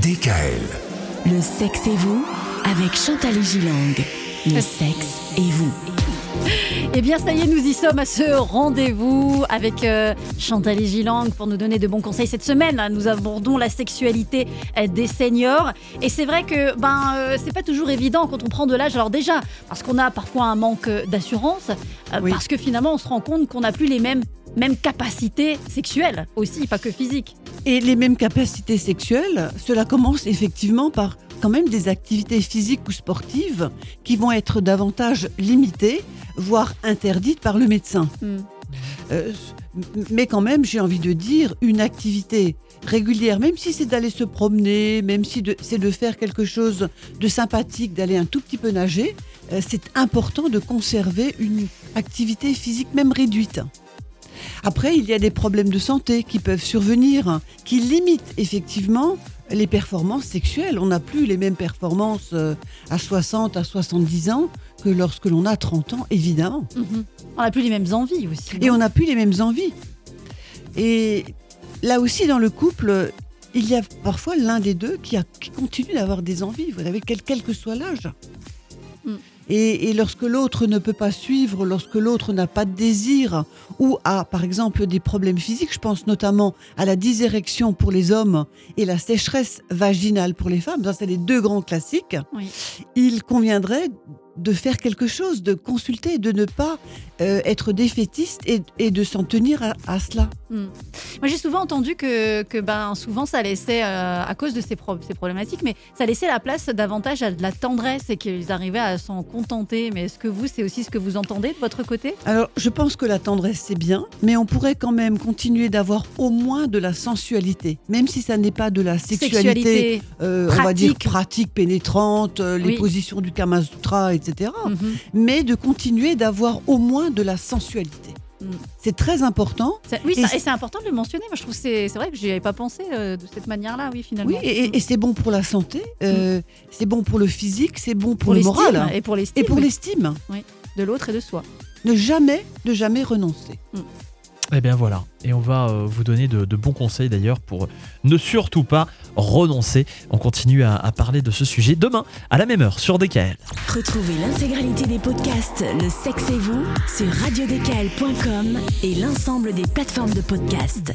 DKL. Le sexe et vous avec Chantal Gilang. Le sexe et vous. Eh bien, ça y est, nous y sommes à ce rendez-vous avec euh, Chantal et Gilang pour nous donner de bons conseils cette semaine. Nous abordons la sexualité euh, des seniors. Et c'est vrai que ben, euh, c'est pas toujours évident quand on prend de l'âge. Alors, déjà, parce qu'on a parfois un manque d'assurance, euh, Oui. parce que finalement, on se rend compte qu'on n'a plus les mêmes, mêmes capacités sexuelles aussi, pas que physiques. Et les mêmes capacités sexuelles, cela commence effectivement par quand même des activités physiques ou sportives qui vont être davantage limitées, voire interdites par le médecin. Hmm. Euh, mais quand même, j'ai envie de dire, une activité régulière, même si c'est d'aller se promener, même si c'est de faire quelque chose de sympathique, d'aller un tout petit peu nager, euh, c'est important de conserver une activité physique même réduite. Après, il y a des problèmes de santé qui peuvent survenir, qui limitent effectivement les performances sexuelles. On n'a plus les mêmes performances euh, à 60, à 70 ans que lorsque l'on a 30 ans, évidemment. Mhm. On n'a plus les mêmes envies aussi. Et on n'a plus les mêmes envies. Et là aussi, dans le couple, il y a parfois l'un des deux qui, a- qui continue d'avoir des envies, vous savez, quel, quel que soit l'âge. Mm. Et, et lorsque l'autre ne peut pas suivre, lorsque l'autre n'a pas de désir ou a, par exemple, des problèmes physiques, je pense notamment à la dysérection pour les hommes et la sécheresse vaginale pour les femmes, ça c'est les deux grands classiques, Oui. il conviendrait de faire quelque chose, de consulter, de ne pas euh, être défaitiste et, et de s'en tenir à, à cela. Hmm. Moi, j'ai souvent entendu que, que ben, souvent, ça laissait, euh, à cause de ces, pro- ces problématiques, mais ça laissait la place davantage à de la tendresse et qu'ils arrivaient à s'en contenter. Mais est-ce que vous, c'est aussi ce que vous entendez de votre côté? Alors, je pense que la tendresse, c'est bien, mais on pourrait quand même continuer d'avoir au moins de la sensualité, même si ça n'est pas de la sexualité, euh, on va dire pratique. pénétrante, les Oui. positions du Kama Sutra, etc. Mhm. Mais de continuer d'avoir au moins de la sensualité. Mm. C'est très important. Oui, Et c'est- important de le mentionner. Moi, je trouve que c'est vrai que j'y avais pas pensé euh, de cette manière-là, oui, finalement. Oui, et, c'est bon pour la santé, euh, c'est bon pour le physique, c'est bon pour, pour le moral et pour l'estime et pour l'estime. de l'autre et de soi. Ne jamais, ne jamais renoncer. Eh bien voilà, et on va euh, vous donner de, bons conseils d'ailleurs pour ne surtout pas renoncer. On continue à, à parler de ce sujet demain à la même heure sur DKL. Retrouvez l'intégralité des podcasts Le sexe et vous sur radiodkl.com et l'ensemble des plateformes de podcasts.